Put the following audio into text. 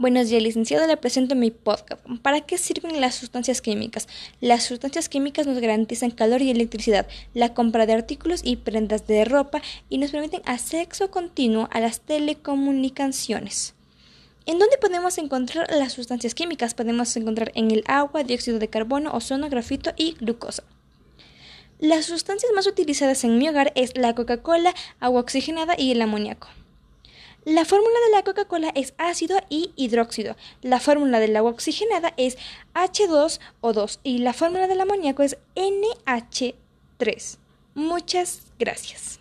Buenos días, licenciado. Le presento mi podcast. ¿Para qué sirven las sustancias químicas? Las sustancias químicas nos garantizan calor y electricidad, la compra de artículos y prendas de ropa y nos permiten acceso continuo a las telecomunicaciones. ¿En dónde podemos encontrar las sustancias químicas? Podemos encontrar en el agua, dióxido de carbono, ozono, grafito y glucosa. Las sustancias más utilizadas en mi hogar es la Coca-Cola, agua oxigenada y el amoníaco. La fórmula de la Coca-Cola es ácido y hidróxido. La fórmula del agua oxigenada es H2O2 y la fórmula del amoníaco es NH3. Muchas gracias.